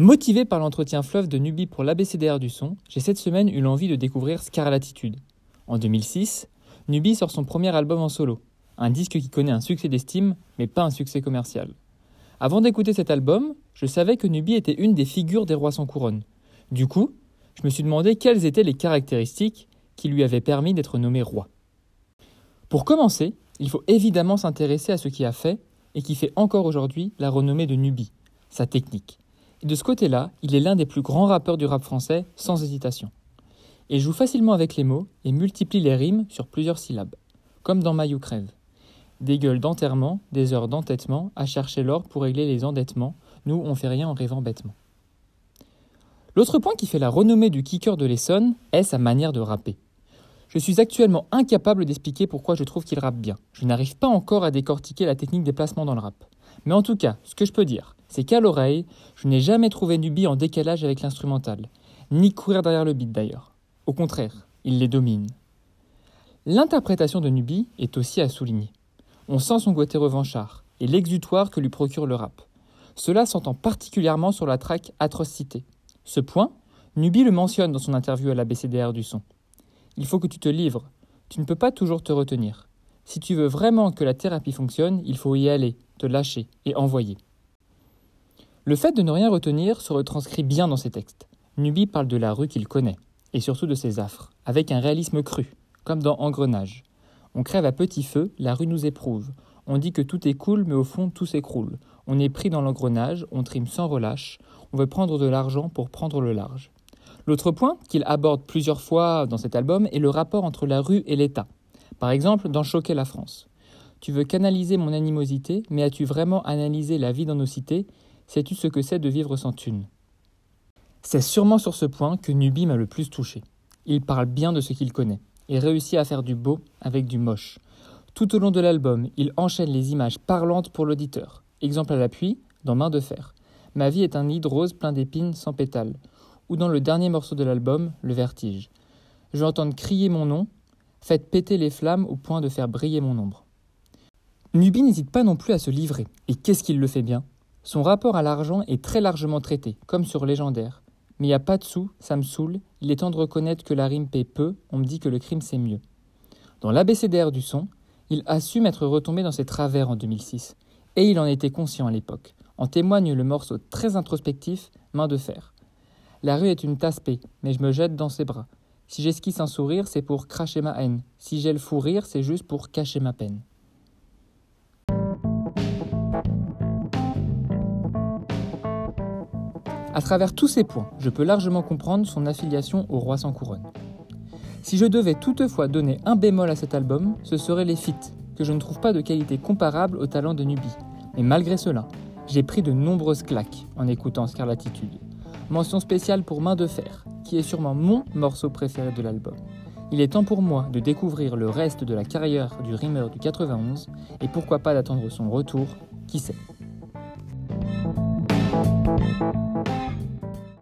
Motivé par l'entretien fleuve de Nubi pour l'ABCDR du son, j'ai cette semaine eu l'envie de découvrir Scarlatitude. En 2006, Nubi sort son premier album en solo, un disque qui connaît un succès d'estime, mais pas un succès commercial. Avant d'écouter cet album, je savais que Nubi était une des figures des rois sans couronne. Du coup, je me suis demandé quelles étaient les caractéristiques qui lui avaient permis d'être nommé roi. Pour commencer, il faut évidemment s'intéresser à ce qui a fait, et qui fait encore aujourd'hui, la renommée de Nubi, sa technique. De ce côté-là, il est l'un des plus grands rappeurs du rap français, sans hésitation. Il joue facilement avec les mots et multiplie les rimes sur plusieurs syllabes, comme dans Maillot crève. Des gueules d'enterrement, des heures d'entêtement, à chercher l'or pour régler les endettements, nous on fait rien en rêvant bêtement. L'autre point qui fait la renommée du kicker de l'Essonne est sa manière de rapper. Je suis actuellement incapable d'expliquer pourquoi je trouve qu'il rappe bien. Je n'arrive pas encore à décortiquer la technique des placements dans le rap. Mais en tout cas, ce que je peux dire, c'est qu'à l'oreille, je n'ai jamais trouvé Nubi en décalage avec l'instrumental, ni courir derrière le beat d'ailleurs. Au contraire, il les domine. L'interprétation de Nubi est aussi à souligner. On sent son côté revanchard et l'exutoire que lui procure le rap. Cela s'entend particulièrement sur la track Atrocité. Ce point, Nubi le mentionne dans son interview à la BCDR du son. Il faut que tu te livres, tu ne peux pas toujours te retenir. Si tu veux vraiment que la thérapie fonctionne, il faut y aller, te lâcher et envoyer. Le fait de ne rien retenir se retranscrit bien dans ses textes. Nubi parle de la rue qu'il connaît, et surtout de ses affres, avec un réalisme cru, comme dans Engrenage. On crève à petit feu, la rue nous éprouve. On dit que tout est cool, mais au fond tout s'écroule. On est pris dans l'engrenage, on trime sans relâche, on veut prendre de l'argent pour prendre le large. L'autre point qu'il aborde plusieurs fois dans cet album est le rapport entre la rue et l'État. Par exemple, dans Choquer la France. Tu veux canaliser mon animosité, mais as-tu vraiment analysé la vie dans nos cités? Sais-tu ce que c'est de vivre sans thune C'est sûrement sur ce point que Nubi m'a le plus touché. Il parle bien de ce qu'il connaît et réussit à faire du beau avec du moche. Tout au long de l'album, il enchaîne les images parlantes pour l'auditeur. Exemple à l'appui, dans Main de fer. Ma vie est un nid rose plein d'épines sans pétales. Ou dans le dernier morceau de l'album, Le Vertige. Je vais entendre crier mon nom, faites péter les flammes au point de faire briller mon ombre. Nubi n'hésite pas non plus à se livrer. Et qu'est-ce qu'il le fait bien? Son rapport à l'argent est très largement traité, comme sur Légendaire. Mais il n'y a pas de sous, ça me saoule, il est temps de reconnaître que la rime paie peu, on me dit que le crime c'est mieux. Dans l'ABCDR du son, il assume être retombé dans ses travers en 2006, et il en était conscient à l'époque. En témoigne le morceau très introspectif Main de fer. La rue est une tasse mais je me jette dans ses bras. Si j'esquisse un sourire, c'est pour cracher ma haine. Si j'ai le fou rire, c'est juste pour cacher ma peine. À travers tous ces points, je peux largement comprendre son affiliation au roi sans couronne. Si je devais toutefois donner un bémol à cet album, ce serait les feats, que je ne trouve pas de qualité comparable au talent de Nubi. Mais malgré cela, j'ai pris de nombreuses claques en écoutant Scarlatitude. Mention spéciale pour Main de fer, qui est sûrement mon morceau préféré de l'album. Il est temps pour moi de découvrir le reste de la carrière du rimeur du 91 et pourquoi pas d'attendre son retour, qui sait.